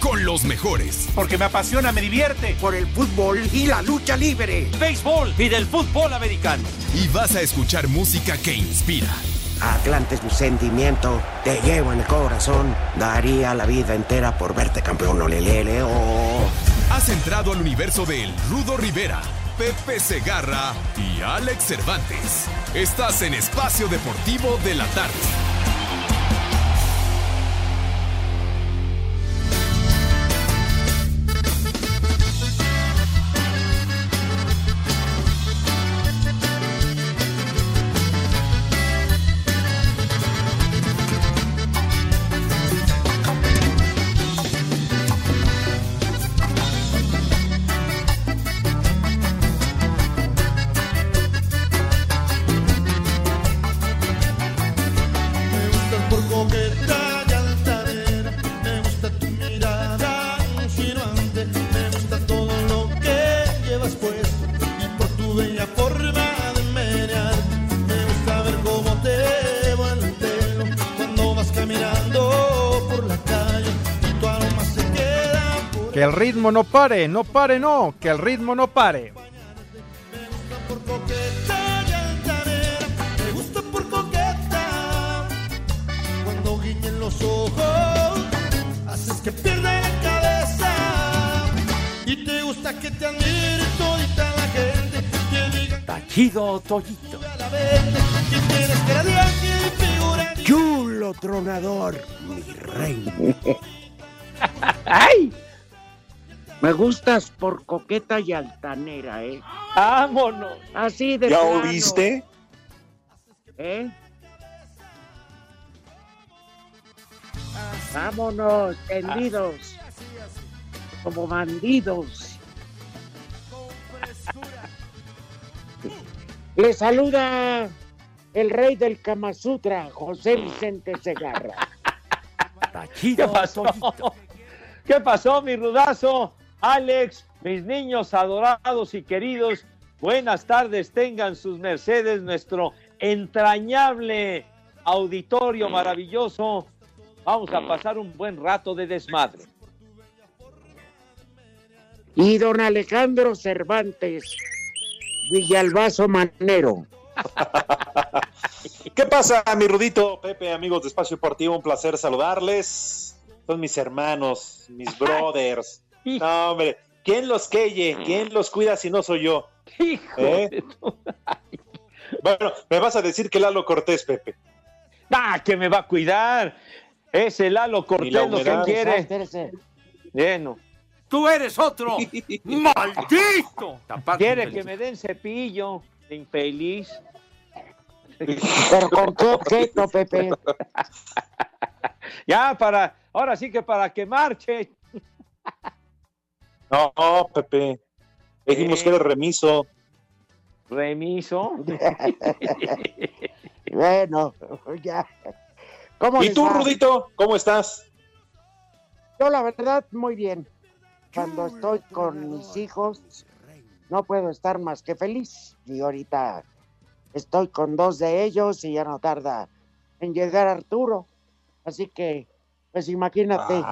Con los mejores. Porque me apasiona, me divierte. Por el fútbol y la lucha libre. Béisbol y del fútbol americano. Y vas a escuchar música que inspira. Atlante es mi sentimiento, te llevo en el corazón. Daría la vida entera por verte campeón, olelele, oh. Has entrado al universo de El Rudo Rivera, Pepe Segarra y Alex Cervantes. Estás en Espacio Deportivo de la Tarde. Que el ritmo no pare, no pare, no, que el ritmo no pare. por coqueta y altanera, me gusta por coqueta. Cuando guiñen los ojos, haces que pierda la cabeza. Y te gusta que te admire todita la gente, que diga Tachido Toyito. Chulo tronador, mi rey. ¡Ay! Me gustas por coqueta y altanera, ¿eh? ¡Vámonos! Así de ¿Ya plano, oíste? ¿Eh? Vámonos, tendidos. Como bandidos. Le saluda el rey del Kama Sutra, José Vicente Segarra. ¿Qué pasó? ¿Qué pasó, mi rudazo? Alex, mis niños adorados y queridos, buenas tardes, tengan sus mercedes, nuestro entrañable auditorio maravilloso. Vamos a pasar un buen rato de desmadre. Y don Alejandro Cervantes, Villalbazo Manero. ¿Qué pasa, mi Rudito? Pepe, amigos de Espacio Deportivo, un placer saludarles. Son mis hermanos, mis brothers. No, hombre, ¿quién los queye? ¿Quién los cuida si no soy yo? Hijo ¿Eh? de tu- Bueno, me vas a decir que Lalo Cortés, Pepe. ¡Ah, que me va a cuidar! Ese Lalo la Cortés lo que quiere. Espérese. Bueno, ¡Tú eres otro! ¡Maldito! quiere que me den cepillo, infeliz. Pero con qué objeto, Pepe. Ya, para, ahora sí que para que marche. No, Pepe. Dijimos que eres remiso. Remiso. Bueno, ya. ¿Cómo ¿Y tú? Rudito? ¿Cómo estás? Yo la verdad muy bien. Cuando estoy con mis hijos no puedo estar más que feliz. Y ahorita estoy con dos de ellos y ya no tarda en llegar Arturo. Así que, pues imagínate,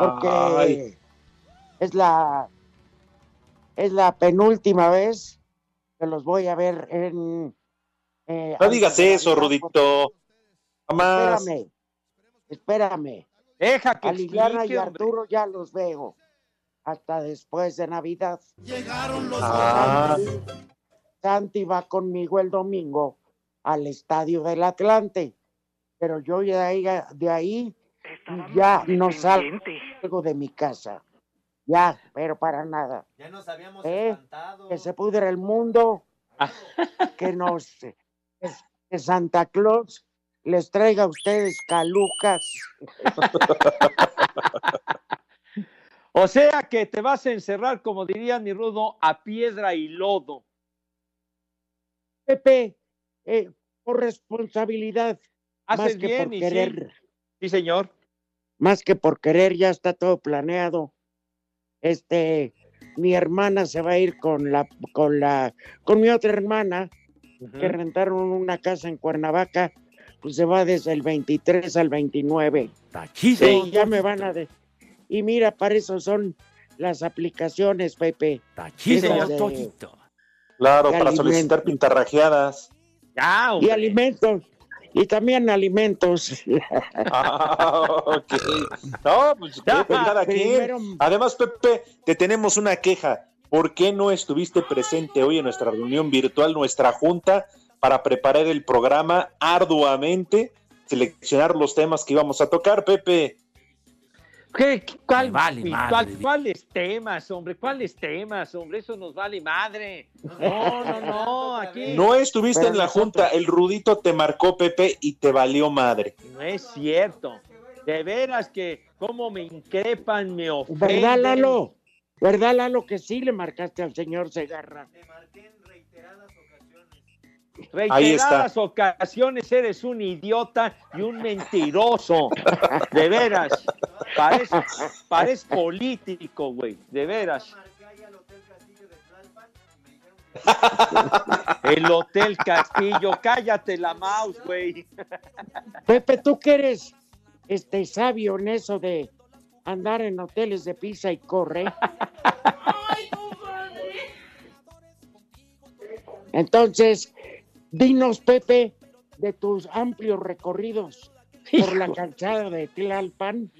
porque Ay. Es la es la penúltima vez que los voy a ver en eh, No digas eso, Rudito. Jamás. Espérame, espérame. Deja que A Liliana explique, y hombre. Arturo ya los veo. Hasta después de Navidad. Llegaron los Ah. Santi va conmigo el domingo al estadio del Atlante. Pero yo de ahí, de ahí ya no salgo de mi casa. Ya, pero para nada. Ya nos habíamos ¿Eh? espantado. Que se pudre el mundo. que nos. Que Santa Claus les traiga a ustedes calucas. O sea que te vas a encerrar, como diría mi rudo, a piedra y lodo. Pepe, eh, por responsabilidad, Haces más que bien por y sí. querer, Sí, señor. más que por querer, ya está todo planeado. Este, mi hermana se va a ir con la, con la, con mi otra hermana, que rentaron una casa en Cuernavaca, pues se va desde el 23 al 29. chido. Sí, ya me van a de... Y mira, para eso son las aplicaciones, Pepe. de- Toñito. Claro, de para solicitar pintarrajeadas. Ya, Y alimentos. Y también alimentos. Ah. No, pues. Primero- Además, Pepe, te tenemos una queja. ¿Por qué no estuviste presente hoy en nuestra reunión virtual, nuestra junta, para preparar el programa arduamente, seleccionar los temas que íbamos a tocar, Pepe? ¿Qué, cuál- Me vale cuál- digo. ¿Cuáles temas, hombre? ¿Cuáles temas, hombre? Eso nos vale madre. No, no, no, aquí No estuviste Pero en la nosotros- junta, el Rudito te marcó, Pepe, y te valió madre. no es cierto. De veras que cómo me increpan, me ofenden. ¿Verdad, Lalo? ¿Verdad, Lalo, que sí le marcaste al señor Segarra? Ahí está. Reiteradas ocasiones eres un idiota y un mentiroso. De veras. Parece, parece político, güey. De veras. El Hotel Castillo. Cállate la mouse, güey. Pepe, tú que eres este, sabio en eso de andar en hoteles de pizza y corre. Entonces, dinos, Pepe, de tus amplios recorridos por la calzada de Tlalpan,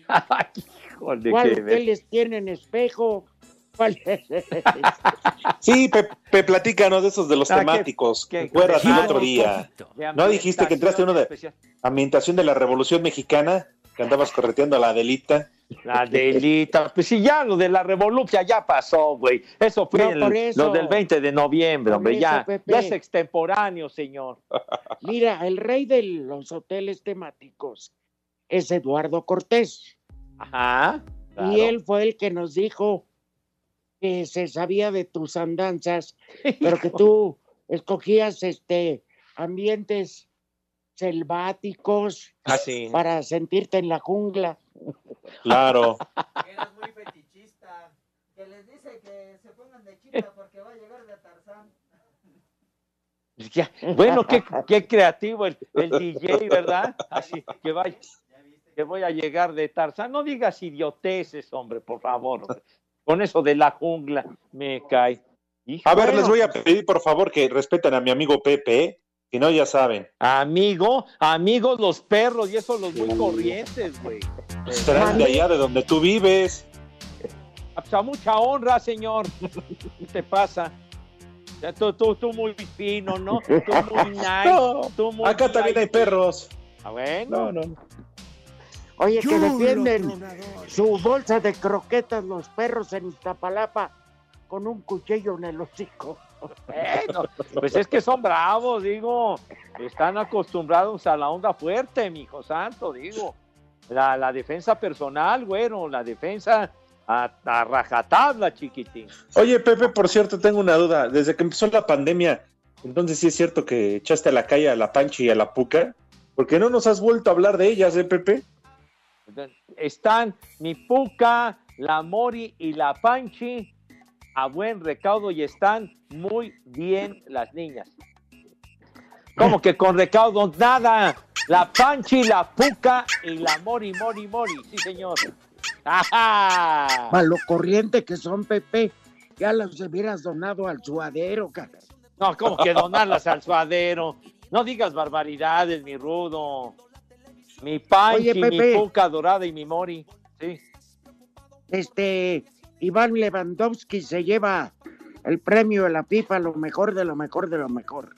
híjole, ¿cuáles qué ver- hoteles tienen espejo? ¿Cuál- Sí, Pepe, platícanos de esos de los Ah, temáticos. qué- ¿Recuerdas qué- el otro día? ¿No dijiste que entraste uno de especial. ambientación de la Revolución Mexicana? Que andabas correteando a la Adelita. La delita, pues sí, ya lo de la revolución ya pasó, güey. Eso fue No, el- por eso. lo del 20 de noviembre, hombre. eso, ya, ya es extemporáneo, señor. Mira, el rey de los hoteles temáticos es Eduardo Cortés. Ajá. claro. Y él fue el que nos dijo que se sabía de tus andanzas, pero que tú escogías este ambientes selváticos Ah, sí. para sentirte en la jungla. Claro. Eras muy fetichista. Que les dice que se pongan de chita porque va a llegar de Tarzán. Ya, Bueno, qué, qué creativo el, el DJ, ¿verdad? Así que vaya, que voy a llegar de Tarzán. No digas idioteces, hombre, por favor. hombre. Con eso de la jungla me cae. Hijo, A ver, bueno, les voy a pedir, por favor, que respeten a mi amigo Pepe, ¿eh? Si no, ya saben. Amigo, amigos los perros, y eso los muy corrientes, güey. Serán de allá de donde tú vives. Pues a mucha honra, señor. ¿Qué te pasa? Ya Tú, tú, tú muy fino, ¿no? Tú muy nice. No, tú muy acá también hay perros. Ah, bueno. No, no. Oye, que defienden su bolsa de croquetas los perros en Iztapalapa con un cuchillo en el hocico. Bueno, pues es que son bravos, digo. Están acostumbrados a la onda fuerte, mi hijo santo, digo. La, la defensa personal, güero, la defensa a, a rajatabla, chiquitín. Oye, Pepe, por cierto, tengo una duda. Desde que empezó la pandemia, entonces sí es cierto que echaste a la calle a la Panchi y a la Puca. ¿Por qué no nos has vuelto a hablar de ellas, eh, Pepe? Están mi Puca, la Mori y la Panchi a buen recaudo y están muy bien las niñas. ¿Cómo que con recaudo? Nada. La Panchi, la Puca y la Mori, Mori, Mori. Sí, señor. ¡Ajá! Malo corriente que son, Pepe. Ya los hubieras donado al suadero, cara. No, ¿cómo que donarlas al suadero? No digas barbaridades, mi rudo. Mi Panchi, Oye, mi. Puca dorada y mi Mori. Sí. Este, Iván Lewandowski se lleva el premio de la FIFA, lo mejor de lo mejor de lo mejor.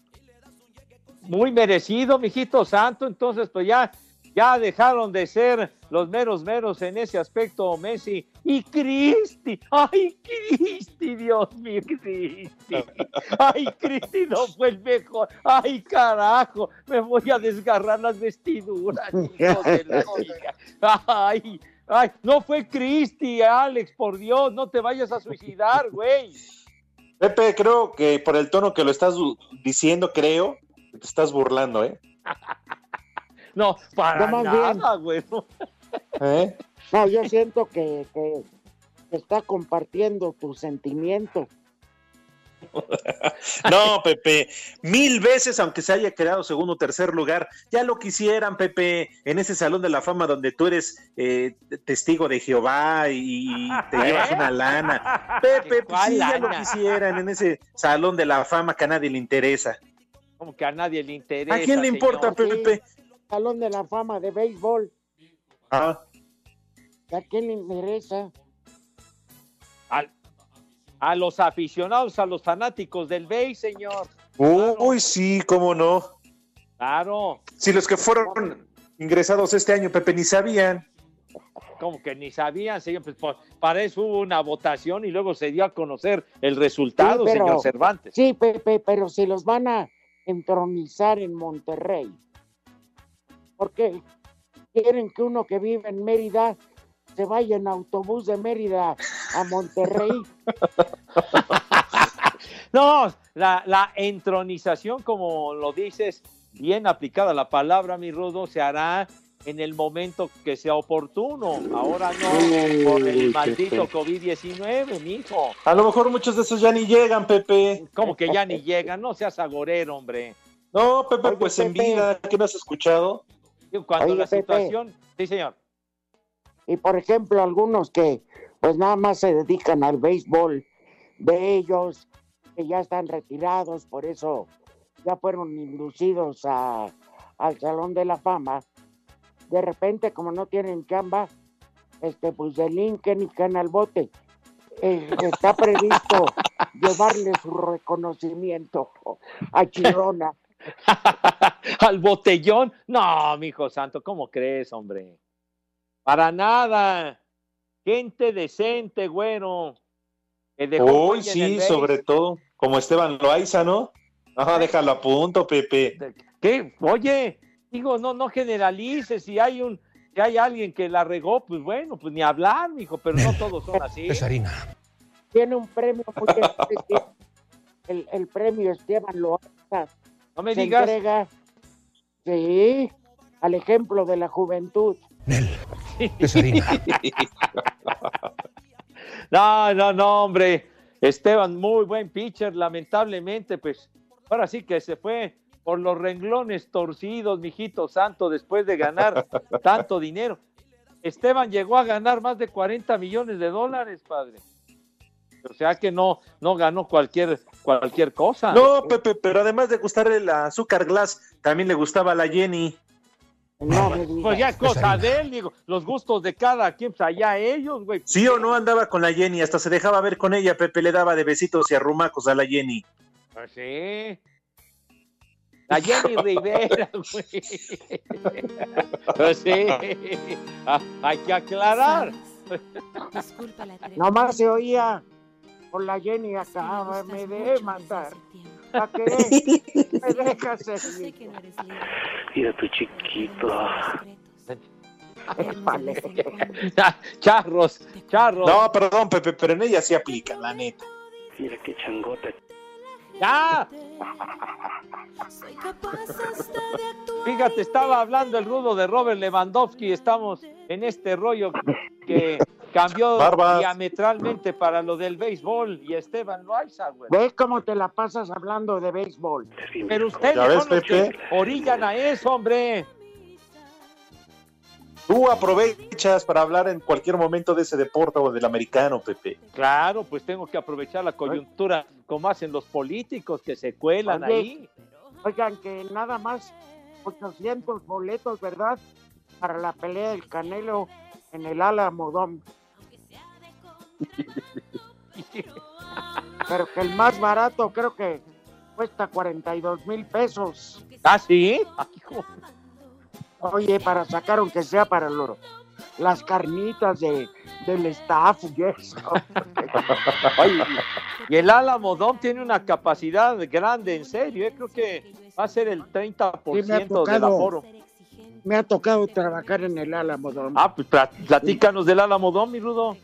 muy merecido, mijito santo. Entonces, pues ya, ya dejaron de ser los meros meros en ese aspecto, Messi. Y Cristi, ay, Cristi, Dios mío, Cristi. Ay, Cristi no fue el mejor. Ay, carajo, me voy a desgarrar las vestiduras. hijo de la. Ay, Ay, no fue Cristi, Alex, por Dios, no te vayas a suicidar, güey. Pepe, creo que por el tono que lo estás diciendo, creo que te estás burlando, ¿eh? No, para No, nada, güey. no. ¿Eh? No, yo siento que, que está compartiendo tu sentimiento. No, Pepe, mil veces, aunque se haya quedado segundo o tercer lugar, ya lo quisieran, Pepe, en ese salón de la fama donde tú eres eh, testigo de Jehová y te llevas una lana. Pepe, pues ¿Cuál sí, ya lo quisieran en ese salón de la fama que a nadie le interesa. Como que a nadie le interesa. ¿A quién le importa, señor. Pepe? Salón de la fama de béisbol. Ah, ¿A quién le interesa? A los aficionados, a los fanáticos del BEI, señor. Uy, sí, cómo no. Claro, Si los que fueron ingresados este año, Pepe, ni sabían. como que ni sabían, señor. Pues por- para eso hubo una votación y luego se dio a conocer el resultado, Sí, pero- señor Cervantes. Sí, Pepe, pero si los van a entronizar en Monterrey, ¿por qué quieren que uno que vive en Mérida se vaya en autobús de Mérida a Monterrey? No, la, la entronización, como lo dices, bien aplicada la palabra, mi rudo, se hará en el momento que sea oportuno. Ahora no, por el maldito Pepe. COVID-19, mijo. A lo mejor muchos de esos ya ni llegan, Pepe. Como que ya ni llegan, no seas agorero, hombre. No, Pepe, Oye, pues en vida, ¿qué no has escuchado? Cuando Oye, la Pepe. situación... Sí, señor. Y por ejemplo, algunos que pues nada más se dedican al béisbol, de ellos que ya están retirados, por eso ya fueron inducidos a, al Salón de la Fama, de repente como no tienen chamba, este pues delinquen y caen al bote. Eh, está previsto llevarle su reconocimiento a Chirona. Al botellón. No, mijo santo, ¿cómo crees, hombre? Para nada. Gente decente, que dejó Uy, sí, sobre todo, como Esteban Loaiza, ¿no? Ajá, déjalo a punto, Pepe. ¿Qué? Oye, digo, no, no generalices. Si hay un, si hay alguien que la regó, pues bueno, pues ni hablar, mijo, pero no todos son así. Tiene un premio muy especial. El, el premio Esteban Loaiza No me se digas. entrega, sí, al ejemplo de la juventud. No, no, no, hombre. Esteban, muy buen pitcher, lamentablemente, pues ahora sí que se fue por los renglones torcidos, mijito santo, después de ganar tanto dinero. Esteban llegó a ganar más de 40 millones de dólares, padre. O sea que no, no ganó cualquier, cualquier cosa. No, Pepe, pero además de gustarle el azúcar glass, también le gustaba la Jenny. No me digas. Pues ya es cosa de él, digo, los gustos de cada quien, pues allá ellos, güey. Sí o no andaba con la Jenny, hasta se dejaba ver con ella, Pepe le daba de besitos y arrumacos a la Jenny. Pues sí. La Jenny Rivera, güey. Pues sí. Ah, hay que aclarar. Nomás se oía con la Jenny acá, me de matar. ¿Para qué? Me dejas seguir. Mira tu chiquito. Vale. Charros, charros. No, perdón, Pepe, pero en ella sí aplica, la neta. Mira qué changota. ¡Ya! Fíjate, estaba hablando el rudo de Robert Lewandowski. Estamos en este rollo que cambió Barbas. diametralmente para lo del béisbol y Esteban Loaiza, güey. ¿Ves cómo te la pasas hablando de béisbol? Pero ustedes ¿Ya ves, son los que orillan a eso, hombre. Tú aprovechas para hablar en cualquier momento de ese deporte o del americano, Pepe. Claro, pues tengo que aprovechar la coyuntura como hacen los políticos que se cuelan Oye, ahí. Oigan, que nada más 800 boletos, ¿verdad? Para la pelea del Canelo en el Álamo Dome. Pero que el más barato creo que cuesta 42 mil pesos. ¿Ah, sí? Ay, hijo. Oye, para sacar aunque sea para lo- las carnitas de, del staff y eso. Oye, y el Álamo Dome tiene una capacidad grande, en serio. eh, Creo que va a ser el 30% Sí, ha del tocado. aforo. Me ha tocado trabajar en el Álamo. Dome. Ah, pues pla- platícanos del Álamo Dome, mi Rudo.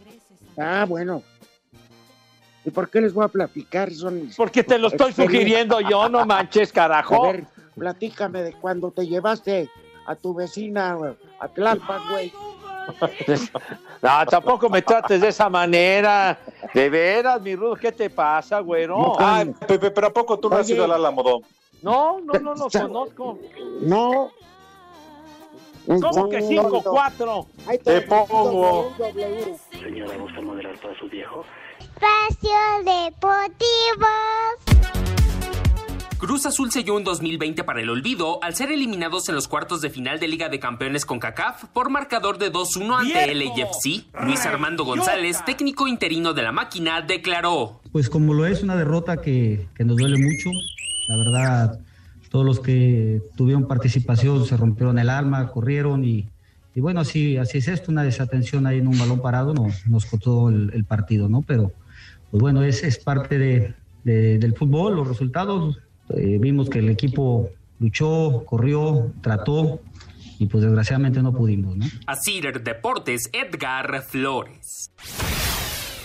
Ah, bueno. ¿Y por qué les voy a platicar? Son Porque te lo estoy sugiriendo yo, no manches, A carajo. ver, platícame de cuando te llevaste a tu vecina a Tlalpan, güey. No, tampoco me trates de esa manera. De veras, mi Rudo, ¿qué te pasa, güero? Ah, Pepe, pero ¿a poco tú no has ido al Alamodón? No, no, no lo conozco. No. ¿Cómo que No, 5-4? Ahí Te pongo. Señora, ¿gusta moderar para su viejo? Espacio Deportivo. Cruz Azul selló un 2020 para el olvido al ser eliminados en los cuartos de final de Liga de Campeones con CACAF por marcador de 2-1 ante el LAFC. Luis Armando González, técnico interino de la máquina, declaró. Pues como lo es una derrota que, que nos duele mucho, la verdad, todos los que tuvieron participación se rompieron el alma, corrieron y, y bueno, así, así es esto, una desatención ahí en un balón parado nos, nos costó el, el partido, ¿no? Pero pues bueno, es, es parte de, de- del fútbol, los resultados, eh, vimos que el equipo luchó, corrió, trató y pues desgraciadamente no pudimos, ¿no? Asir Deportes, Edgar Flores.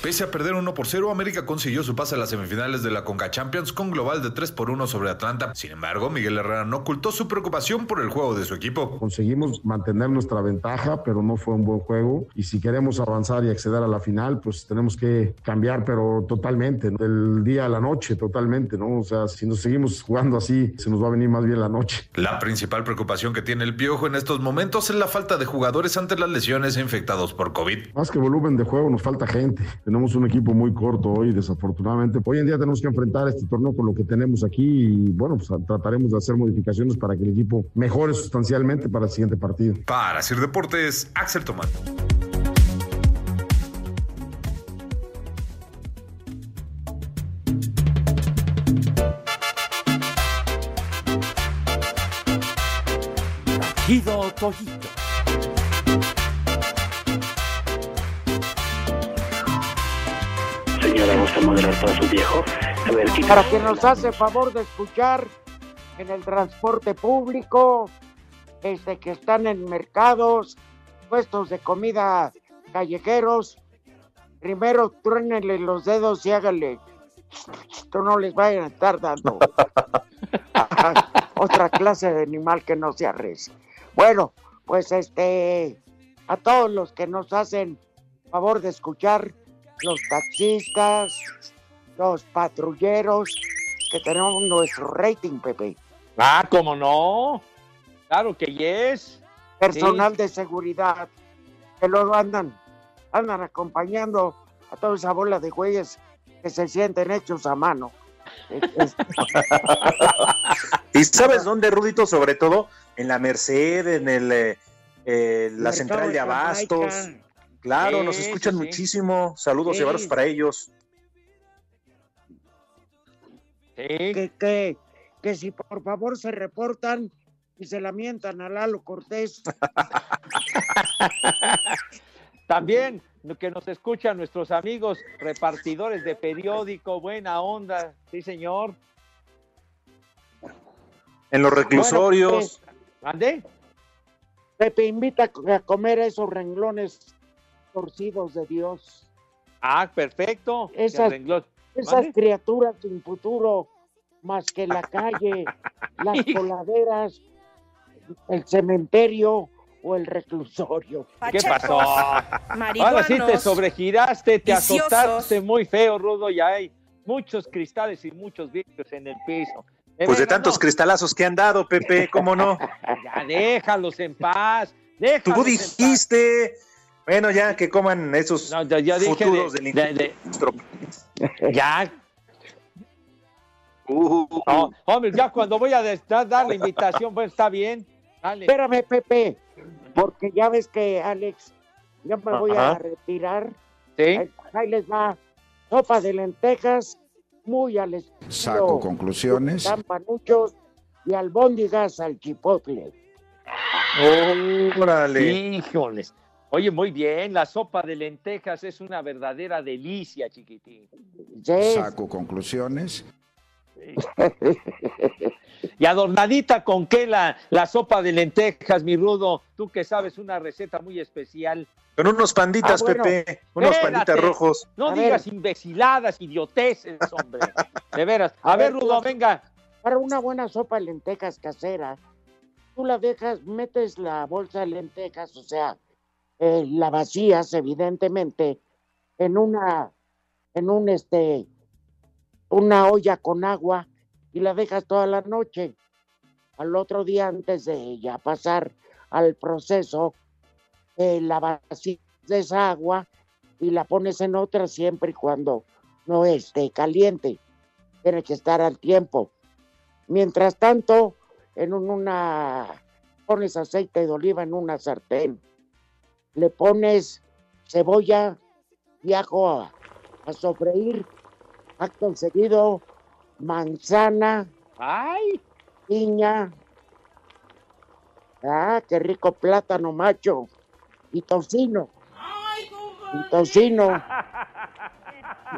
Pese a perder 1 por 0, América consiguió su pase a las semifinales de la Conca Champions con global de 3 por 1 sobre Atlanta. Sin embargo, Miguel Herrera no ocultó su preocupación por el juego de su equipo. Conseguimos mantener nuestra ventaja, pero no fue un buen juego. Y si queremos avanzar y acceder a la final, pues tenemos que cambiar, pero totalmente, ¿no? del día a la noche, totalmente, ¿no? O sea, si nos seguimos jugando así, se nos va a venir más bien la noche. La principal preocupación que tiene el Piojo en estos momentos es la falta de jugadores ante las lesiones infectados por COVID. Más que volumen de juego, nos falta gente. Tenemos un equipo muy corto hoy, desafortunadamente. Hoy en día tenemos que enfrentar este torneo con lo que tenemos aquí y bueno, pues trataremos de hacer modificaciones para que el equipo mejore sustancialmente para el siguiente partido. Para Sir Deportes, Axel. Gido Toyito. Señora, ¿gusta moderar para su viejo? A ver, quita. Para que nos hace favor de escuchar en el transporte público, desde que están en mercados, puestos de comida callejeros, primero truénenle los dedos y háganle. Esto no les vayan a estar dando otra clase de animal que no se arrece. Bueno, pues este, a todos los que nos hacen favor de escuchar, los taxistas, los patrulleros, que tenemos nuestro rating, Pepe. Ah, ¿cómo no? Claro que yes. Personal Sí. de seguridad, que luego andan, andan acompañando a toda esa bola de güeyes que se sienten hechos a mano. ¿Y sabes dónde, Rudito? Sobre todo en la Merced, en el, eh, eh, la Mercado central de de Abastos. Jamaica. Claro, Sí, nos escuchan sí, muchísimo. Saludos Sí. y abrazos para ellos. que, que, que si por favor se reportan y se lamentan a Lalo Cortés. También que nos escuchan nuestros amigos repartidores de periódico, buena onda, sí señor. En los reclusorios. ¿Mande? Pepe invita a comer esos renglones torcidos de Dios. Ah, perfecto. Esas, criaturas sin futuro, más que la calle, las coladeras, el cementerio o el reclusorio. ¿Qué pasó? Ahora sí te sobregiraste, te viciosos. azotaste muy feo, Rudo, y hay muchos cristales y muchos vidrios en el piso. Pues de tantos no. cristalazos que han dado, Pepe, ¿cómo no? Ya déjalos en paz. Tú Déjalos dijiste. Bueno, ya que coman esos No, ya, ya dije futuros de- delincuentes. Ya. Uh, No, hombre, ya cuando voy a dar la invitación, pues está bien. Dale. Espérame, Pepe, porque ya ves que Alex, ya me voy a retirar. Sí. Ahí, ahí les va sopa de lentejas, muy al estilo Saco conclusiones. campanuchos y albóndigas al chipotle. Órale. Híjoles. Oye, muy bien, la sopa de lentejas es una verdadera delicia, chiquitín. Saco conclusiones. Y adornadita con qué la, la sopa de lentejas, mi rudo. Tú que sabes una receta muy especial. Con unos panditas, Ah, bueno, Pepe. Unos espérate. panditas rojos. No A digas ver. imbeciladas, idioteces, hombre. De veras. A ver, Rudo, venga. Para una buena sopa de lentejas casera, tú la dejas, metes la bolsa de lentejas, o sea, eh, la vacías, evidentemente, en una, en un, este, una olla con agua y la dejas toda la noche. Al otro día, antes de ya pasar al proceso, eh, la vacías de esa agua y la pones en otra siempre y cuando no esté caliente. Tiene que estar al tiempo. Mientras tanto, en un- una pones aceite de oliva en una sartén, le pones cebolla y ajo a, a sofreír, acto seguido, manzana, ¡ay! piña, ah, qué rico plátano macho, y tocino, y tocino,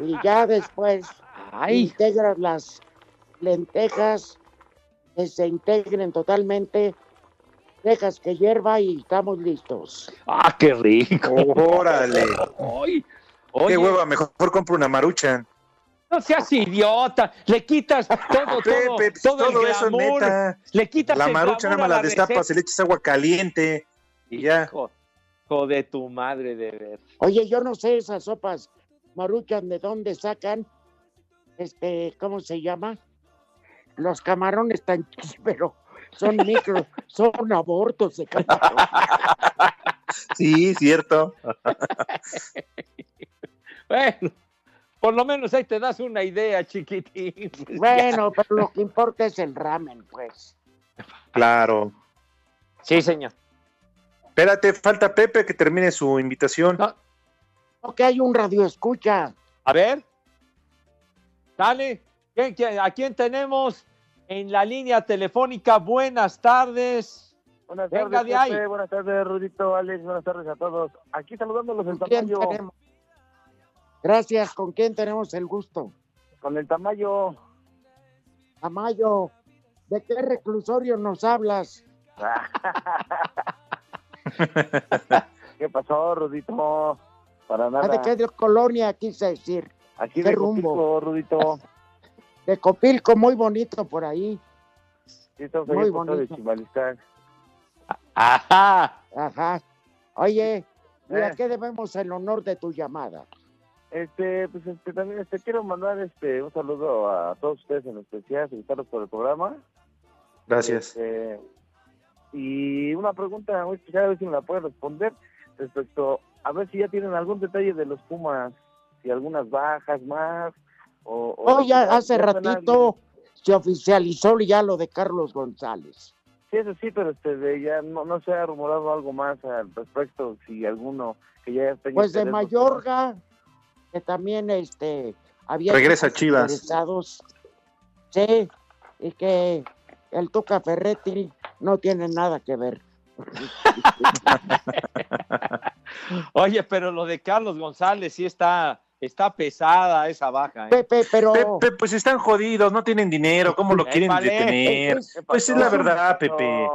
y ya después integras las lentejas que se integren totalmente, dejas que hierva y estamos listos. ¡Ah, qué rico! Órale. Ay, Qué hueva, mejor compro una maruchan. No seas idiota, le quitas todo, todo, Pepe, pues, todo, todo el eso es glamour, neta. le quitas La el marucha nada más la destapas, receta. le echas agua caliente y ya. Hijo, hijo de tu madre de ver. Oye, yo no sé esas sopas maruchan de dónde sacan, este, ¿cómo se llama? Los camarones tan chis, pero son micro, son abortos de camarón. Sí, cierto. Bueno, por lo menos ahí te das una idea, chiquitín. Bueno, pero lo que importa es el ramen, pues. Claro. Sí, señor. Espérate, falta Pepe que termine su invitación. Ok, hay un radio escucha. A ver. Dale. ¿Quién- quién- ¿A quién tenemos en la línea telefónica? Buenas tardes. Buenas Venga tardes, de ahí. Pepe. Buenas tardes, Rudito, Alex. Buenas tardes a todos. Aquí saludándolos el ¿Con quién tamaño. tenemos? Gracias, ¿con quién tenemos el gusto? Con el tamaño. Amayo, ¿de qué reclusorio nos hablas? ¿Qué pasó, Rudito? Para Ah, nada. ¿De qué colonia quise decir? Aquí ¿Qué de rumbo? Rudito. De Copilco, muy bonito por ahí. Sí, estamos Muy Puerto de bonito. Chimalistán. Ajá. Ajá. Oye, ¿y a Eh. qué debemos el honor de tu llamada? Este, pues este, también este, quiero mandar este un saludo a todos ustedes en especial, felicitarlos por el programa. Gracias. Este, y una pregunta muy especial, a ver si me la puede responder respecto a ver si ya tienen algún detalle de los Pumas, si algunas bajas más o... o- Oh, ya hace ratito se oficializó ya lo de Carlos González. Sí, eso sí, pero este, de ya no, no se ha rumorado algo más al respecto, si alguno que ya tenga Pues de Mayorga, que también este había Regresa Chivas. interesados. Sí, y que el Tuca Ferretti no tiene nada que ver. Oye, pero lo de Carlos González sí está, está pesada esa baja. ¿eh? Pepe, pero Pepe, pues están jodidos, no tienen dinero, ¿cómo lo quieren Épale. detener? ¿Qué Pues es la verdad, Pepe.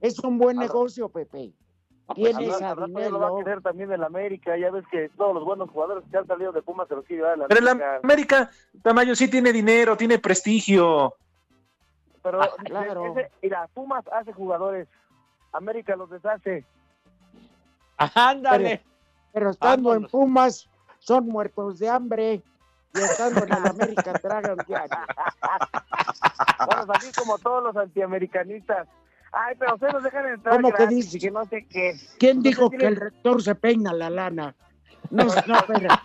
es un buen negocio, Pepe. Pues, Tienes a ya lo va a dinero. querer también el América, ya ves que todos los buenos jugadores que han salido de Pumas se los quiere la Pero América. la América, Tamayo sí tiene dinero, tiene prestigio. Pero, Ah, claro. ese- mira, Pumas hace jugadores, América los deshace. Ándale. Pero estando en. Pumas, son muertos de hambre. Y estando en el América tragan diario. Vamos a salir como todos los antiamericanistas. Ay, pero ustedes nos dejan entrar ¿Cómo que dices? que no sé qué. ¿Quién dijo Ustedes que el rector se peina la lana? No, no, espera.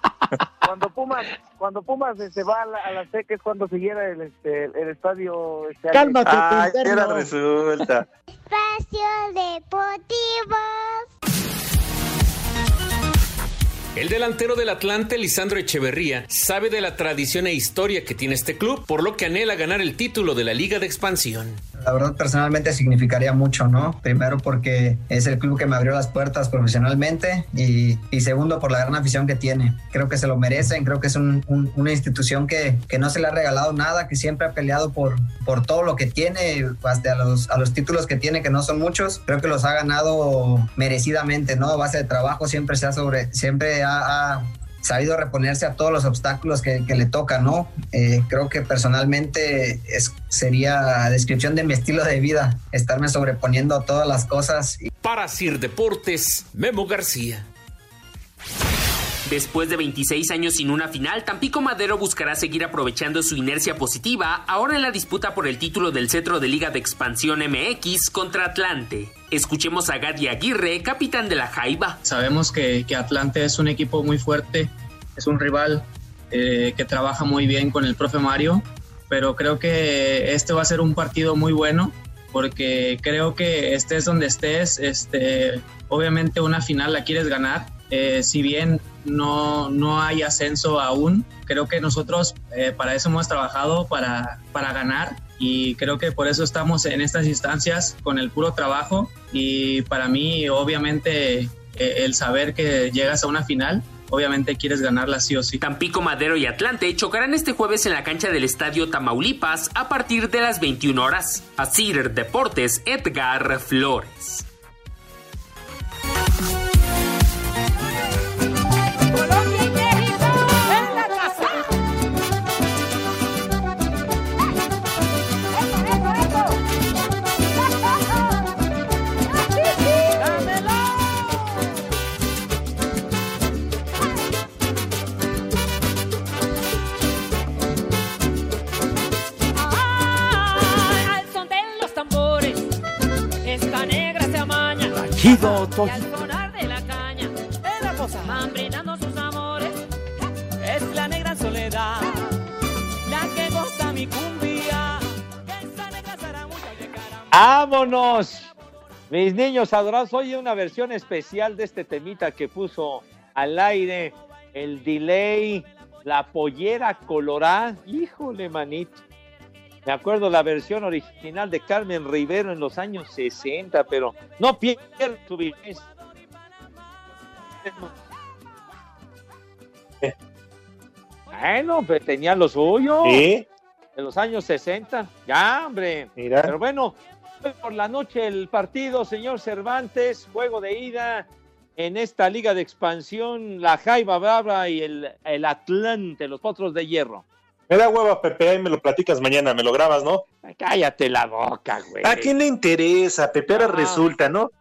Cuando Pumas, cuando Pumas este, va a la, a la seca es cuando se llena el, este, el estadio. Este, Cálmate, Ay, resulta. Espacio Deportivo. El delantero del Atlante, Lisandro Echeverría, sabe de la tradición e historia que tiene este club, por lo que anhela ganar el título de la Liga de Expansión. La verdad, personalmente significaría mucho, ¿no? Primero porque es el club que me abrió las puertas profesionalmente y, y segundo por la gran afición que tiene. Creo que se lo merecen, creo que es un- un- una institución que, que no se le ha regalado nada, que siempre ha peleado por, por todo lo que tiene, hasta los, a los títulos que tiene, que no son muchos. Creo que los ha ganado merecidamente, ¿no? A base de trabajo siempre se ha sobre, siempre ha- ha sabido reponerse a todos los obstáculos que, que le toca, ¿no? Eh, creo que personalmente es, sería descripción de mi estilo de vida, estarme sobreponiendo a todas las cosas. Para Sir Deportes, Memo García. Después de 26 años sin una final, Tampico Madero buscará seguir aprovechando su inercia positiva ahora en la disputa por el título del cetro de Liga de Expansión MX contra Atlante. Escuchemos a Gadi Aguirre, capitán de la Jaiba. Sabemos que, que Atlante es un equipo muy fuerte, es un rival eh, que trabaja muy bien con el profe Mario, pero creo que este va a ser un partido muy bueno porque creo que estés donde estés, este, obviamente una final la quieres ganar. Eh, si bien no, no hay ascenso aún, creo que nosotros eh, para eso hemos trabajado, para, para ganar y creo que por eso estamos en estas instancias con el puro trabajo y para mí obviamente eh, el saber que llegas a una final obviamente quieres ganarla sí o sí. Tampico Madero y Atlante chocarán este jueves en la cancha del Estadio Tamaulipas a partir de las 21 horas. Asir Deportes, Edgar Flores. Amaña. Chido, Y al sonar de la caña, van brindando sus amores. Es la negra soledad, la que goza mi cumbia. Esa negra zaramulla de ¡Vámonos! Mis niños adorados, oye una versión especial de este temita que puso al aire el delay, la pollera colorada. Híjole, manito. Me acuerdo la versión original de Carmen Rivero en los años 60, pero no pierdas tu vivez. Bueno, pues tenía lo suyo. ¿Sí? De los años 60. Ya, hombre. Mira. Pero bueno, por la noche el partido, señor Cervantes, juego de ida en esta liga de expansión, la Jaiba Brava y el, el Atlante, los potros de hierro. Me da hueva, Pepe, ahí me lo platicas mañana, me lo grabas, ¿no? Cállate la boca, güey. ¿A quién le interesa, Pepe? Ahora Ah. resulta, ¿no?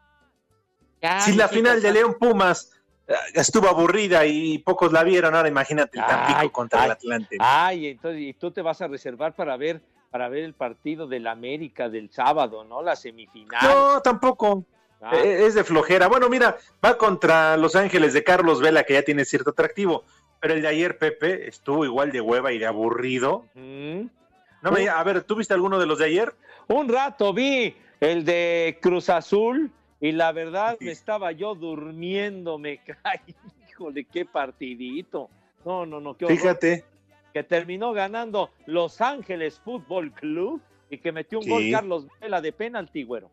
Si la final de León Pumas eh, estuvo aburrida y pocos la vieron, ahora imagínate el Tampico Ay, contra el Atlante. Ay, entonces, y tú te vas a reservar para ver, para ver el partido del América del sábado, ¿no? La semifinal. No, tampoco. Ah. Eh, Es de flojera. Bueno, mira, va contra Los Ángeles de Carlos Vela, que ya tiene cierto atractivo. Pero el de ayer, Pepe, estuvo igual de hueva y de aburrido. No me, a ver, ¿tú viste alguno de los de ayer? Un rato vi el de Cruz Azul y la verdad me estaba yo durmiendo, me caí. Híjole, qué partidito. No, no, no, qué horror. Fíjate. Que terminó ganando Los Ángeles Fútbol Club y que metió un Sí. gol Carlos Vela de penalti, güero.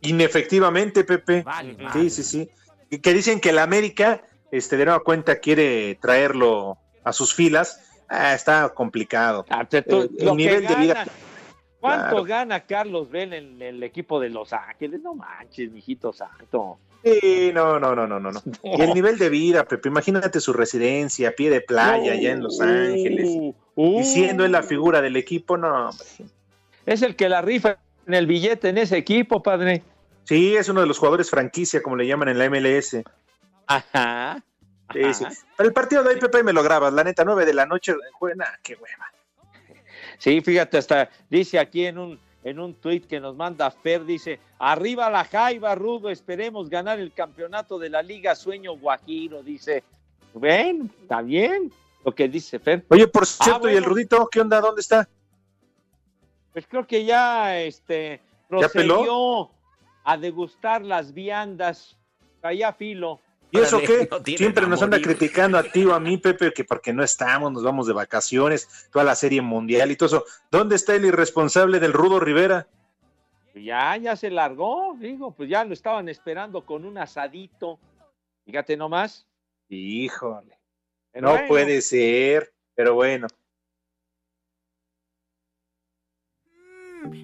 Inefectivamente, Pepe. sí, sí, sí. Y Que dicen que el América, este, de nueva cuenta, quiere traerlo a sus filas. Ah, está complicado. Tú- Eh, el nivel de vida. ¿Cuánto Claro. gana Carlos Vela en el equipo de Los Ángeles? No manches, mijito santo. Sí, no, no, no, no, no. no. Y el nivel de vida, Pepe, imagínate su residencia, pie de playa, allá en Los Ángeles. Uh, y siendo él la figura del equipo, no, hombre. Es el que la rifa en el billete en ese equipo, padre. Sí, es uno de los jugadores franquicia, como le llaman en la MLS. Ajá. Sí, el partido de hoy, Pepe, me lo grabas, la neta, nueve de la noche, buena, qué hueva. Sí, fíjate, hasta dice aquí en un, en un tuit que nos manda Fer, dice, arriba la Jaiba, Rudo, esperemos ganar el campeonato de la Liga Sueño Guajiro, dice. Ven, está bien lo que dice Fer. Oye, por Ah, cierto, ¿y el Rudito? ¿Qué onda? ¿Dónde está? Pues creo que ya este ¿Ya peló? procedió a degustar las viandas, allá filo. ¿Y eso qué? no Siempre nos anda criticando a ti o a mí, Pepe, que porque no estamos, nos vamos de vacaciones, toda la serie mundial y todo eso. ¿Dónde está el irresponsable del Rudo Rivera? Ya, ya se largó, digo, pues ya lo estaban esperando con un asadito. Fíjate nomás. Híjole. Pero no bueno. puede ser, pero bueno.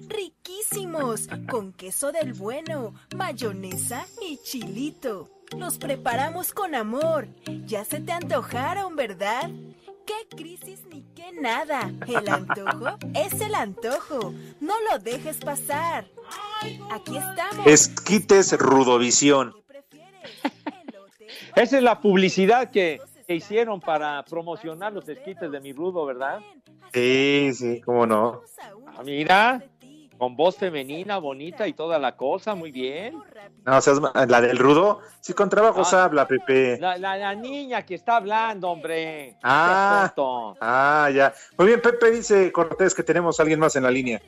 Riquísimos, con queso del bueno, mayonesa y chilito. Los preparamos con amor. Ya se te antojaron, ¿verdad? ¿Qué crisis ni qué nada? El antojo es el antojo. No lo dejes pasar. Aquí estamos. Esquites Rudovisión. Esa es la publicidad que, que hicieron para promocionar los esquites de mi rudo, ¿verdad? Sí, sí, cómo no. Ah, mira, con voz femenina, bonita y toda la cosa, muy bien. No, o sea, la del Rudo, sí, con trabajos Ah. habla, Pepe. La, la- la niña que está hablando, hombre. Ah, ah, ya. Muy bien, Pepe dice Cortés que tenemos a alguien más en la línea.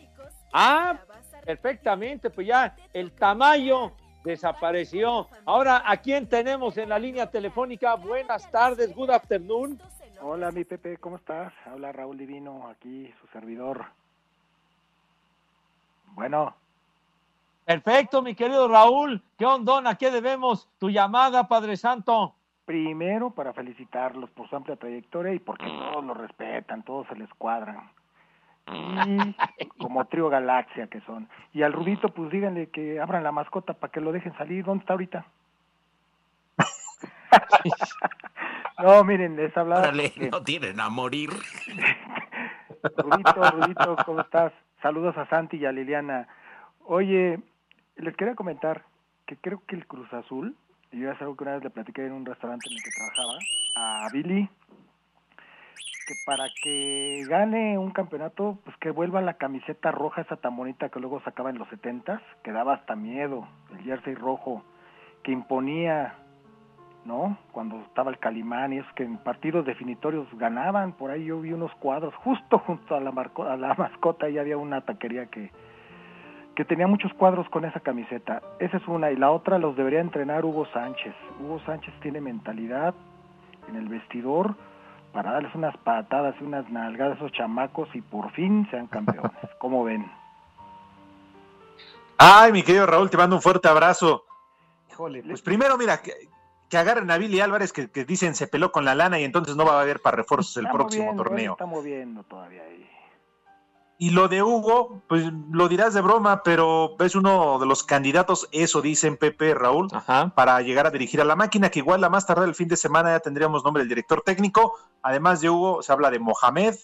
Ah, perfectamente, pues ya el tamaño desapareció. Ahora, ¿a quién tenemos en la línea telefónica? Buenas tardes, good afternoon. Hola, mi Pepe, ¿cómo estás? Habla Raúl Divino, aquí su servidor. Bueno, Perfecto, mi querido Raúl. ¿Qué ondona? ¿A qué debemos tu llamada, Padre Santo? primero para felicitarlos por su amplia trayectoria y porque todos lo respetan, todos se les cuadran. Y como trío galaxia que son. Y al Rudito, pues díganle que abran la mascota para que lo dejen salir. ¿Dónde está ahorita? no, miren, les hablaba. No tienen a morir. Rudito, Rudito, ¿cómo estás? Saludos a Santi y a Liliana. Oye, les quería comentar que creo que el Cruz Azul, y yo es algo que una vez le platiqué en un restaurante en el que trabajaba, a Billy, que para que gane un campeonato, pues que vuelva la camiseta roja esa tan bonita que luego sacaba en los setentas, que daba hasta miedo, el jersey rojo, que imponía, ¿no? Cuando estaba el Calimán y es que en partidos definitorios ganaban, por ahí yo vi unos cuadros, justo junto a la, marco- a la mascota, y había una taquería que, que tenía muchos cuadros con esa camiseta. Esa es una, y la otra los debería entrenar Hugo Sánchez. Hugo Sánchez tiene mentalidad en el vestidor para darles unas patadas y unas nalgadas a esos chamacos y por fin sean campeones. ¿Cómo ven? Ay, mi querido Raúl, te mando un fuerte abrazo. Híjole, pues primero, mira, que, agarren a Billy Álvarez, que, que dicen se peló con la lana y entonces no va a haber para refuerzos el próximo torneo. Está moviendo todavía ahí. Y lo de Hugo, pues lo dirás de broma, pero es uno de los candidatos, eso dicen Pepe, Raúl, para llegar a dirigir a la máquina, que igual la más tarde el fin de semana ya tendríamos nombre del director técnico. Además de Hugo, se habla de Mohamed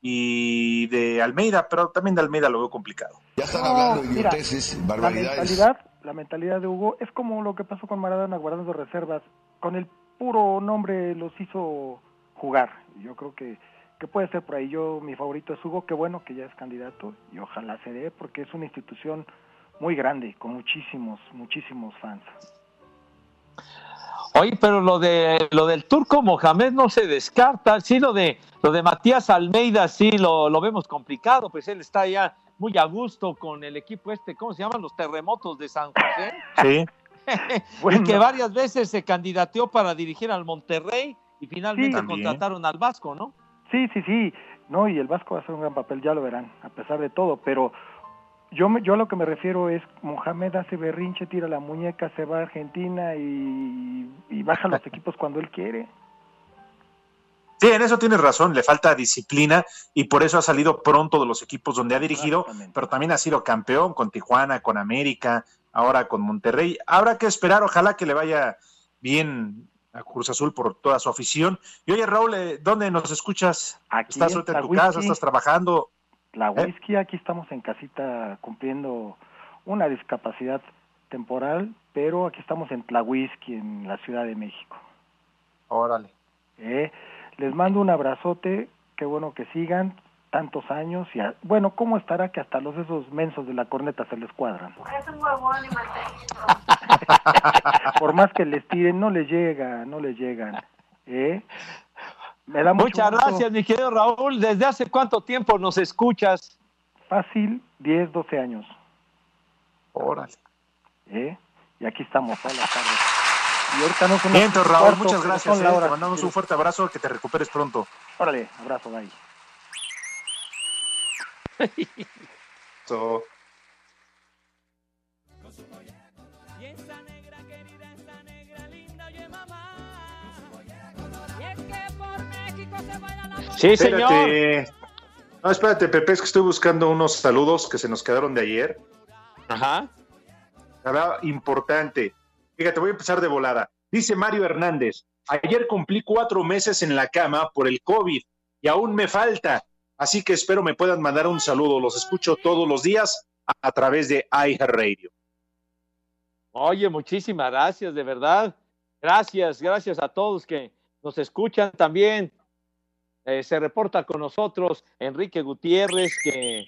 y de Almeida, pero también de Almeida lo veo complicado. Ya están No, hablando de idioteces, La barbaridades. mentalidad, la mentalidad de Hugo es como lo que pasó con Maradona guardando reservas. Con el puro nombre los hizo jugar. Yo creo que, que puede ser por ahí. Yo, mi favorito es Hugo, qué bueno que ya es candidato y ojalá se dé porque es una institución muy grande, con muchísimos, muchísimos fans. Oye, pero lo de lo del turco Mohamed no se descarta. Sí, lo de lo de Matías Almeida sí lo, lo vemos complicado, pues él está ya muy a gusto con el equipo este, ¿cómo se llaman? Los terremotos de San José. Sí. Y que varias veces se candidateó para dirigir al Monterrey y finalmente Sí. Contrataron al Vasco, ¿no? Sí, sí, sí. No, y el Vasco va a hacer un gran papel, ya lo verán, a pesar de todo. Pero yo, me- yo a lo que me refiero es, Mohamed hace berrinche, tira la muñeca, se va a Argentina y, y baja los equipos cuando él quiere. Sí, en eso tienes razón, le falta disciplina y por eso ha salido pronto de los equipos donde ha dirigido, pero también ha sido campeón con Tijuana, con América, ahora con Monterrey. Habrá que esperar, ojalá que le vaya bien a Cruz Azul por toda su afición. Y oye, Raúl, eh, ¿dónde nos escuchas? Aquí ¿Estás en en tu casa? ¿Estás trabajando? La ¿Eh? whisky, aquí estamos en casita cumpliendo una discapacidad temporal, pero aquí estamos en Tlahuisqui, en la Ciudad de México. Órale. Eh, les mando un abrazote, qué bueno que sigan tantos años y a- bueno, ¿cómo estará que hasta los esos mensos de la corneta se les cuadran? Es un huevón y Por más que les tiren, no les llega, no les llegan. ¿eh? Me da Muchas gusto. gracias, mi querido Raúl. ¿Desde hace cuánto tiempo nos escuchas? Fácil, 10, 12 años. Órale. ¿eh? Y aquí estamos todas las tardes. Y ahorita no son Bien, Raúl, muchas gracias. Eh, te mandamos un fuerte abrazo, que te recuperes pronto. Órale, abrazo, bye. so. Sí, señor. No, espérate, Pepe, es que estoy buscando unos saludos que se nos quedaron de ayer. Ajá. Nada importante. Fíjate, voy a empezar de volada. Dice Mario Hernández, ayer cumplí cuatro meses en la cama por el COVID y aún me falta. Así que espero me puedan mandar un saludo. Los escucho todos los días a, través de iHeartRadio. Oye, muchísimas gracias, de verdad. Gracias, gracias a todos que nos escuchan también. Eh, se reporta con nosotros Enrique Gutiérrez, que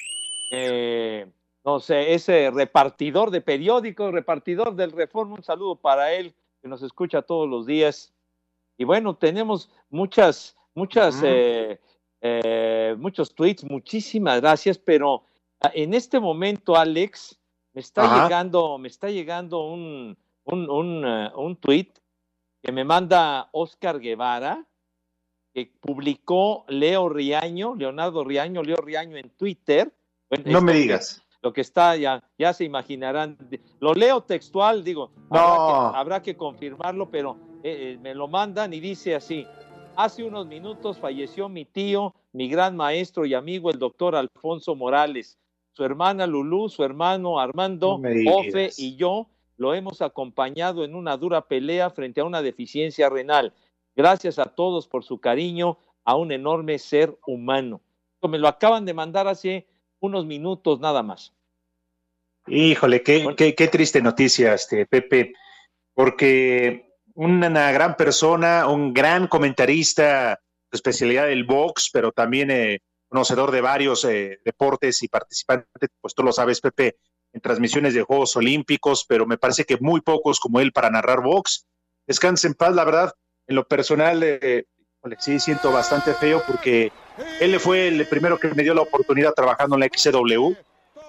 eh, no sé, es eh, repartidor de periódicos, repartidor del Reforma. Un saludo para él, que nos escucha todos los días. Y bueno, tenemos muchas, muchas, eh, eh, muchos tweets, muchísimas gracias, pero ah, en este momento, Alex, me está Ajá. llegando, me está llegando un, un, un, eh, un tweet que me manda Oscar Guevara, que publicó Leo Riaño, Leonardo Riaño, Leo Riaño en Twitter. Bueno, No me esto que- digas. Lo que está ya, ya se imaginarán. Lo leo textual, digo, No. habrá, que, habrá que confirmarlo, pero eh, eh, me lo mandan y dice así. Hace unos minutos falleció mi tío, mi gran maestro y amigo, el doctor Alfonso Morales. Su hermana Lulú, su hermano Armando, No. Ofe y yo lo hemos acompañado en una dura pelea frente a una deficiencia renal. Gracias a todos por su cariño a un enorme ser humano. Me lo acaban de mandar hace unos minutos nada más. Híjole, qué, qué, qué triste noticia, este Pepe, porque una gran persona, un gran comentarista de especialidad del box, pero también eh, conocedor de varios eh, deportes y participante, pues tú lo sabes, Pepe, en transmisiones de Juegos Olímpicos, pero me parece que muy pocos como él para narrar box. Descanse en paz, la verdad, en lo personal, eh, sí siento bastante feo porque él fue el primero que me dio la oportunidad trabajando en la XCW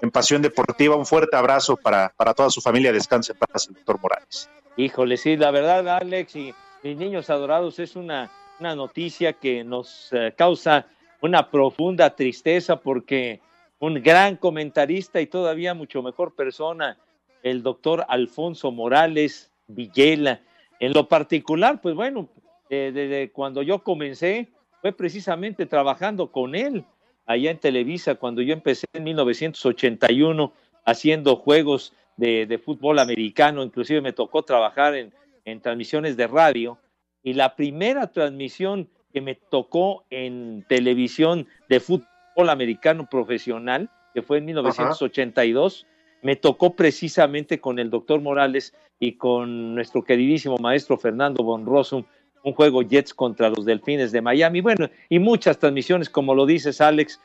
en Pasión Deportiva. Un fuerte abrazo para, para toda su familia. Descanse en paz, el doctor Morales. Híjole, sí, la verdad, Alex y mis niños adorados, es una, una noticia que nos eh, causa una profunda tristeza porque un gran comentarista y todavía mucho mejor persona, el doctor Alfonso Morales Villela. En lo particular, pues bueno, eh, desde cuando yo comencé, fue precisamente trabajando con él allá en Televisa, cuando yo empecé en 1981 haciendo juegos de, de fútbol americano, inclusive me tocó trabajar en, en transmisiones de radio, y la primera transmisión que me tocó en televisión de fútbol americano profesional, que fue en 1982, me tocó precisamente con el doctor Morales y con nuestro queridísimo maestro Fernando Bonroso, un juego Jets contra los Delfines de Miami, bueno, y muchas transmisiones, como lo dices, Alex,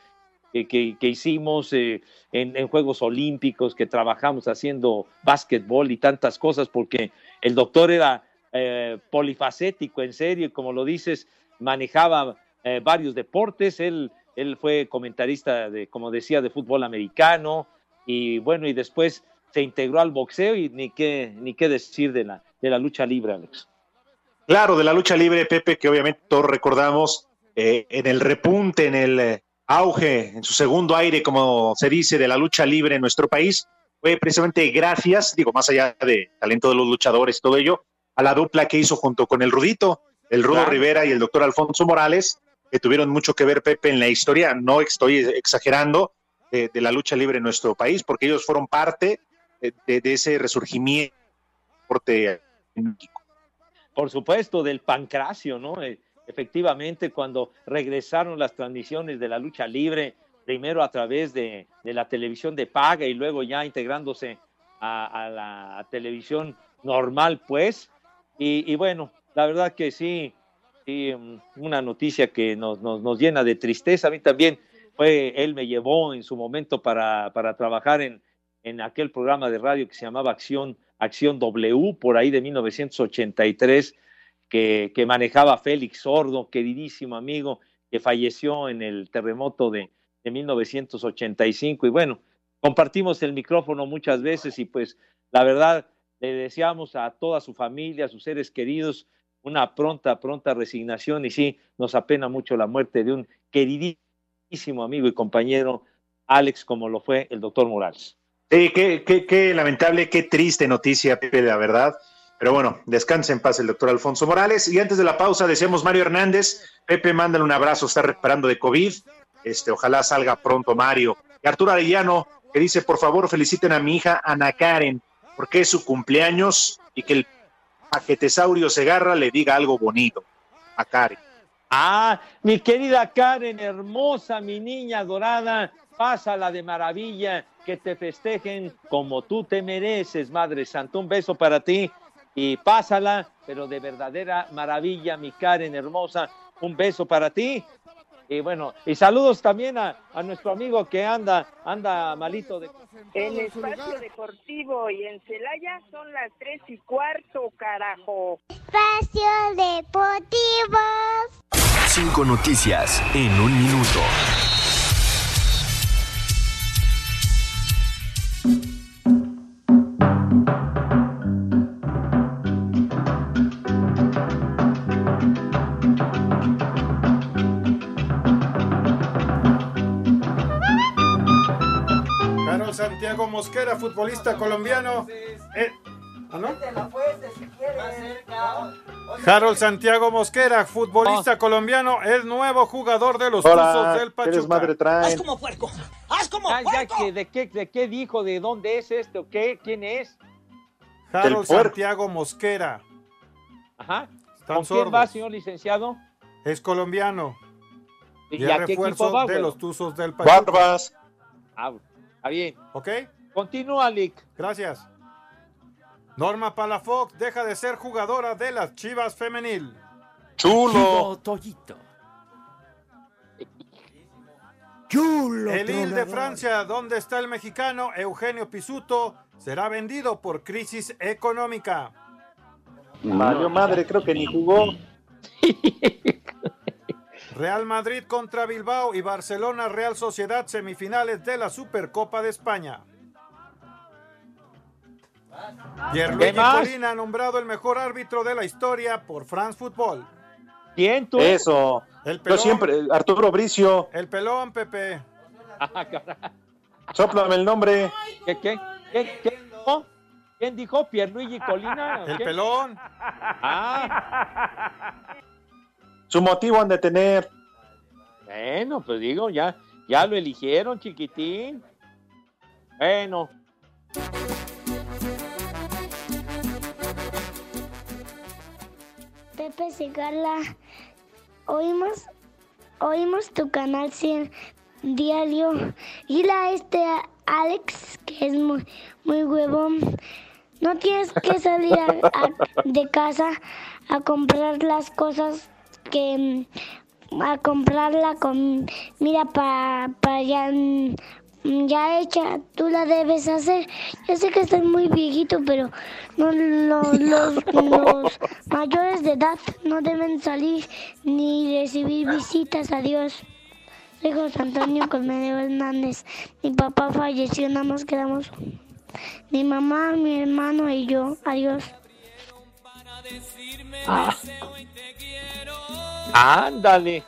que, que- hicimos eh, en, en Juegos Olímpicos, que trabajamos haciendo básquetbol y tantas cosas, porque el doctor era eh, polifacético, en serio, y como lo dices, manejaba eh, varios deportes, él, él fue comentarista, de, como decía, de fútbol americano, y bueno, y después se integró al boxeo y ni qué, ni qué decir de la, de la lucha libre, Alex. Claro, de la lucha libre, Pepe, que obviamente todos recordamos eh, en el repunte, en el eh, auge, en su segundo aire, como se dice, de la lucha libre en nuestro país, fue precisamente gracias, digo, más allá de talento de los luchadores y todo ello, a la dupla que hizo junto con el Rudito, el Rudo Claro. Rivera y el doctor Alfonso Morales, que tuvieron mucho que ver, Pepe, en la historia, no estoy exagerando, eh, de la lucha libre en nuestro país, porque ellos fueron parte eh, de, de ese resurgimiento en México. Por supuesto, del pancracio, ¿no? Eh, efectivamente, cuando regresaron las transmisiones de la lucha libre, primero a través de, la televisión de paga y luego ya integrándose a, la televisión normal, pues. Y, y bueno, la verdad que sí, sí, mm, una noticia que nos, nos, nos llena de tristeza. A mí también fue, él me llevó en su momento para, para trabajar en, en aquel programa de radio que se llamaba Acción, Acción W, por ahí de 1983, que, que manejaba Félix Sordo, queridísimo amigo, que falleció en el terremoto de, de 1985. Y bueno, compartimos el micrófono muchas veces y pues la verdad le deseamos a toda su familia, a sus seres queridos, una pronta, pronta resignación y sí, nos apena mucho la muerte de un queridísimo amigo y compañero, Alex, como lo fue el doctor Morales. Sí, qué, qué, qué lamentable, qué triste noticia, Pepe, la verdad. Pero bueno, descanse en paz el doctor Alfonso Morales. Y antes de la pausa, decíamos Mario Hernández, Pepe, mándale un abrazo, está recuperando de COVID. Este, ojalá salga pronto Mario. Y Arturo Arellano, que dice, por favor, feliciten a mi hija Ana Karen, porque es su cumpleaños y que el paquetesaurio Segarra le diga algo bonito a Karen. Ah, mi querida Karen, hermosa, mi niña dorada, pásala de maravilla, que te festejen como tú te mereces, Madre Santa. Un beso para ti y pásala, pero de verdadera maravilla, mi Karen hermosa. Un beso para ti. Y bueno, y saludos también a, a nuestro amigo que anda, anda malito de. En Espacio Deportivo y en Celaya son las tres y cuarto, carajo. Espacio Deportivo. Cinco noticias en un minuto. Futbolista colombiano. eh, ¿ah, no? Harold Santiago Mosquera, futbolista colombiano, es nuevo jugador de los Hola, Tuzos del ¿qué Pachuca. desmadre traen? como puerco! ¡Haz como puerco! ¿de, qué, ¿De qué dijo? ¿De dónde es este o qué? ¿Quién es? Harold. Santiago Mosquera. Ajá. ¿Con quién va, señor licenciado? Es colombiano. ¿Y Y, a qué refuerzo equipo va, de los Tuzos del Pachuca. Barbas. Ah, está bien. ¿Ok? Continúa, Lick. Gracias. Norma Palafox deja de ser jugadora de las Chivas Femenil. Chulo. Toyito. El Lille de Francia, donde está el mexicano Eugenio Pisuto, será vendido por crisis económica. Valió madre, creo que ni jugó. Real Madrid contra Bilbao y Barcelona Real Sociedad semifinales de la Supercopa de España. Pierluigi ¿Qué más? Colina nombrado el mejor árbitro de la historia por France Football. ¿Quién tú? Eso. El Yo pelón. siempre, Arturo Bricio, El pelón, Pepe. Ah, caray. sóplame el nombre. ¿Qué, qué, qué, qué dijo? ¿Quién dijo? ¿Pierluigi Colina? El pelón. Ah, Su motivo han de tener. bueno, pues digo, ya, ya lo eligieron, chiquitín. Bueno, Pepe oímos, oímos tu canal 100 diario. Y a este Alex, que es muy, muy huevón. No tienes que salir de casa a comprar las cosas que a comprar la comida para, para ya, ya hecha, tú la debes hacer. Yo sé que estás muy viejito, pero no, lo- los, los mayores de edad no deben salir ni recibir visitas. Adiós. Soy José Antonio Colmedeo Hernández. Mi papá falleció, nada más quedamos mi mamá, mi hermano y yo. Adiós. ándale.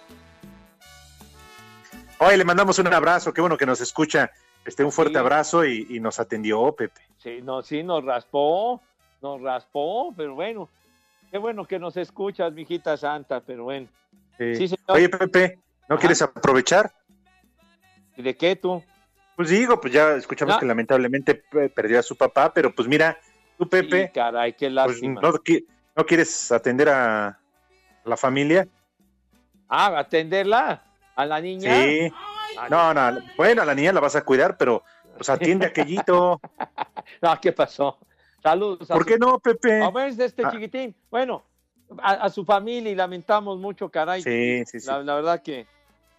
Hoy le mandamos un abrazo, qué bueno que nos escucha. Este, un fuerte abrazo y, y nos atendió Pepe. Sí, no, sí, nos raspó, nos raspó, pero bueno, qué bueno que nos escuchas, mijita santa, pero bueno. Sí. Sí, señor. Oye, Pepe, ¿no Ajá. quieres aprovechar? ¿Y de qué tú? Pues digo, pues ya escuchamos No. que lamentablemente perdió a su papá, pero pues mira, tú, Pepe, caray, qué pues, lástima. no, qui- no quieres atender a la familia. Ah, atenderla a la niña. Sí. No, no, bueno, a la niña la vas a cuidar, pero pues atiende a aquellito. No, ¿qué pasó? Saludos. a ¿Por su- qué no, Pepe? A ver, de este Ah. chiquitín. Bueno, a, a su familia y lamentamos mucho, caray. Sí, sí, sí. La, la verdad que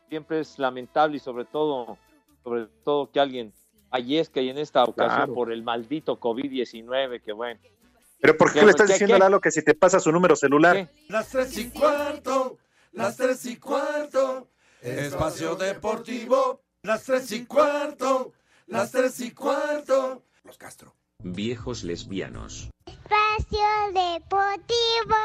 siempre es lamentable y sobre todo, sobre todo que alguien fallezca y en esta ocasión Claro. por el maldito COVID-19, que bueno. Pero ¿por qué ¿Qué, le estás qué, diciendo qué? a Lalo que si te pasa su número celular? Las tres y cuarto, las tres y cuarto, espacio deportivo, las tres y cuarto, las tres y cuarto. Los Castro. Viejos lesbianos. Espacio Deportivo.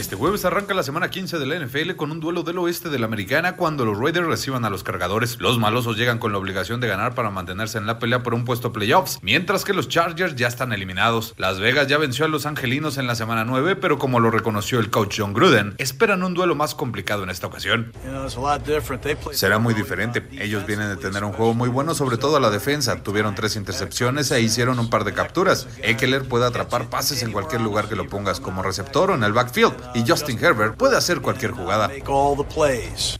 Este jueves arranca la semana 15 de la NFL con un duelo del oeste de la americana cuando los Raiders reciban a los cargadores. Los malosos llegan con la obligación de ganar para mantenerse en la pelea por un puesto playoffs, mientras que los Chargers ya están eliminados. Las Vegas ya venció a los angelinos en la semana 9, pero como lo reconoció el coach John Gruden, esperan un duelo más complicado en esta ocasión. Será muy diferente. Ellos vienen de tener un juego muy bueno, sobre todo a la defensa. Tuvieron tres intercepciones e hicieron un par de capturas. Eckler puede atrapar pases en cualquier lugar que lo pongas como receptor o en el backfield, y Justin Herbert puede hacer cualquier jugada.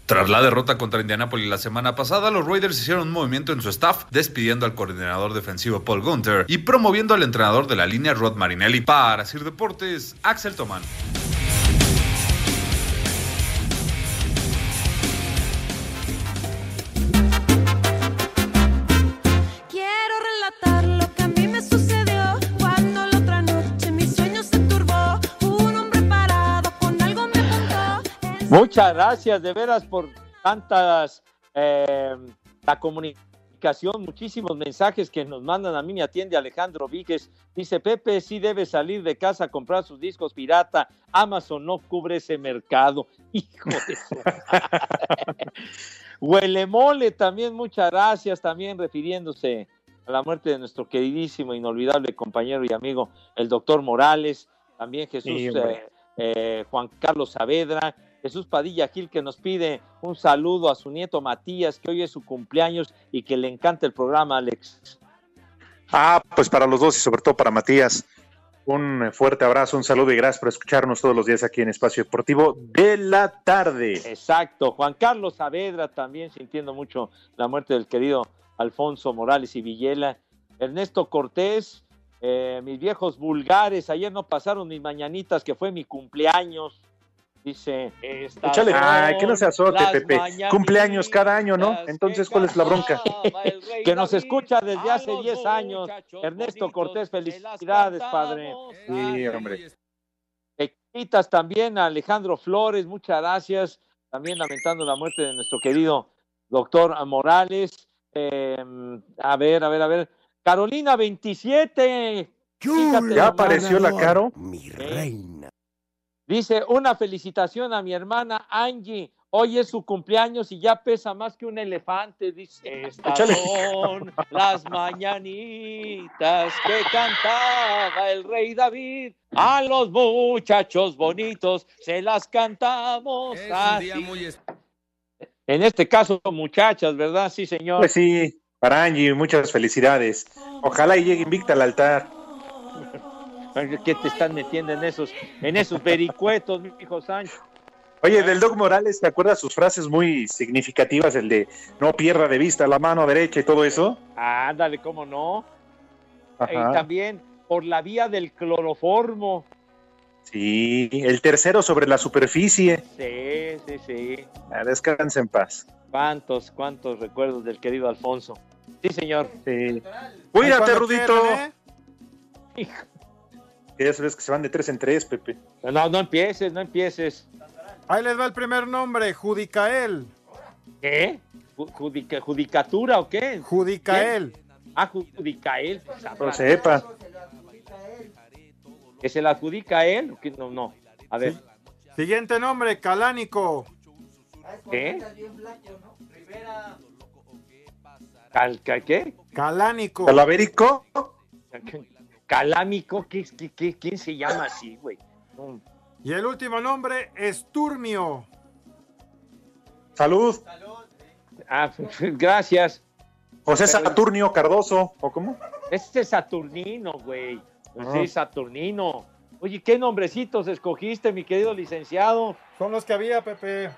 Tras la derrota contra Indianapolis la semana pasada, los Raiders hicieron un movimiento en su staff, despidiendo al coordinador defensivo Paul Gunter y promoviendo al entrenador de la línea Rod Marinelli. Para Sir Deportes, Axel Tomán. Muchas gracias de veras por tantas, eh, la comunicación, muchísimos mensajes que nos mandan. A mí me atiende Alejandro Víquez. Dice, Pepe sí debe salir de casa a comprar sus discos pirata. Amazon no cubre ese mercado. Hijo de su. Huele mole también, muchas gracias. También refiriéndose a la muerte de nuestro queridísimo, inolvidable compañero y amigo, el doctor Morales. También Jesús Sí, eh, eh, Juan Carlos Saavedra, Jesús Padilla Gil que nos pide un saludo a su nieto Matías, que hoy es su cumpleaños y que le encanta el programa, Alex. Ah, pues para los dos y sobre todo para Matías. Un fuerte abrazo, un saludo y gracias por escucharnos todos los días aquí en Espacio Deportivo de la tarde. Exacto, Juan Carlos Saavedra también sintiendo mucho la muerte del querido Alfonso Morales y Villela. Ernesto Cortés, eh, mis viejos vulgares, ayer no pasaron mis mañanitas, que fue mi cumpleaños. Dice, estas Échale, ay, que no se azote, Pepe. mañanitas Cumpleaños cada año, ¿no? Entonces, ¿cuál es la bronca? que nos escucha desde hace 10 años. Ernesto Cortés, felicidades, padre. Sí, hombre. Quitas también a Alejandro Flores, muchas gracias. También lamentando la muerte de nuestro querido doctor Morales. Eh, a ver, a ver, a ver. Carolina 27. Fíjate ¿Ya apareció la Caro? Mi reina. Dice, una felicitación a mi hermana Angie. Hoy es su cumpleaños y ya pesa más que un elefante. Dice, estas Échale. son las mañanitas que cantaba el rey David. A los muchachos bonitos se las cantamos así. En este caso, muchachas, ¿verdad? Sí, señor. Pues sí, para Angie, muchas felicidades. Ojalá y llegue invicta al altar. ¿Qué te están metiendo en esos, en esos vericuetos, mi hijo Sánchez? Oye, del Doc Morales, ¿te acuerdas sus frases muy significativas? El de no pierda de vista la mano derecha y todo eso. Ándale, cómo no. Ajá. Y también por la vía del cloroformo. Sí, el tercero sobre la superficie. Sí, sí, sí. Ah, Descansa en paz. ¿Cuántos, cuántos recuerdos del querido Alfonso? Sí, señor. Sí. Cuídate, Rudito. quieran, ¿eh? Que ya sabes que se van de tres en tres, Pepe. No, no empieces, no empieces. Ahí les va el primer nombre, Judicael. ¿Qué? Ju- judica- ¿Judicatura o qué? Judicael. Ah, Judicael. No sepa. ¿Que se la adjudica a él? No, no. A ver. Siguiente nombre, Calánico. ¿Qué? Cal- cal- ¿Qué? Calánico. ¿Calavérico? Calámico, ¿qué, qué, qué- quién se llama así, güey? No. Y el último nombre, Esturmio. Salud. Ah, gracias. José Saturnio Cardoso, ¿o cómo? Este es Saturnino, güey. Ah. Sí, Saturnino. Oye, ¿qué nombrecitos escogiste, mi querido licenciado? Son los que había, Pepe.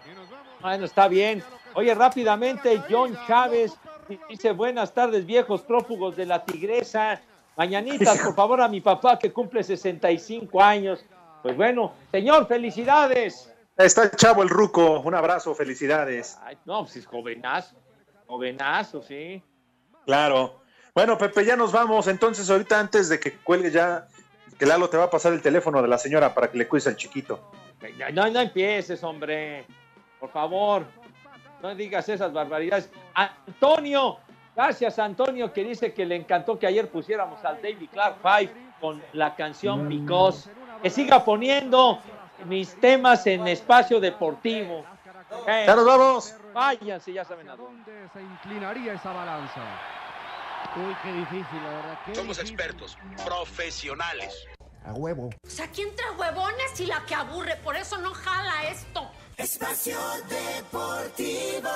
Bueno, está bien. Oye, rápidamente, John Chávez dice, buenas tardes, viejos prófugos de la tigresa. Mañanitas, por favor, a mi papá que cumple 65 años. Pues bueno, señor, felicidades. Está el chavo el ruco. Un abrazo, felicidades. Ay, no, pues es jovenazo. Jovenazo, sí. Claro. Bueno, Pepe, ya nos vamos. Entonces, ahorita antes de que cuelgue ya, que Lalo te va a pasar el teléfono de la señora para que le cuides al chiquito. No, no empieces, hombre. Por favor, no digas esas barbaridades. Antonio, gracias Antonio, que dice que le encantó que ayer pusiéramos al David Clark Five con la canción Because. Que siga poniendo mis temas en espacio deportivo. Eh, Ya nos vamos. Váyanse, ya saben a dónde. ¿Dónde se inclinaría esa balanza? Uy, qué difícil, la verdad. qué Somos difícil. expertos, profesionales. A huevo. O sea, aquí entre huevones y la que aburre, por eso no jala esto. Espacio Deportivo.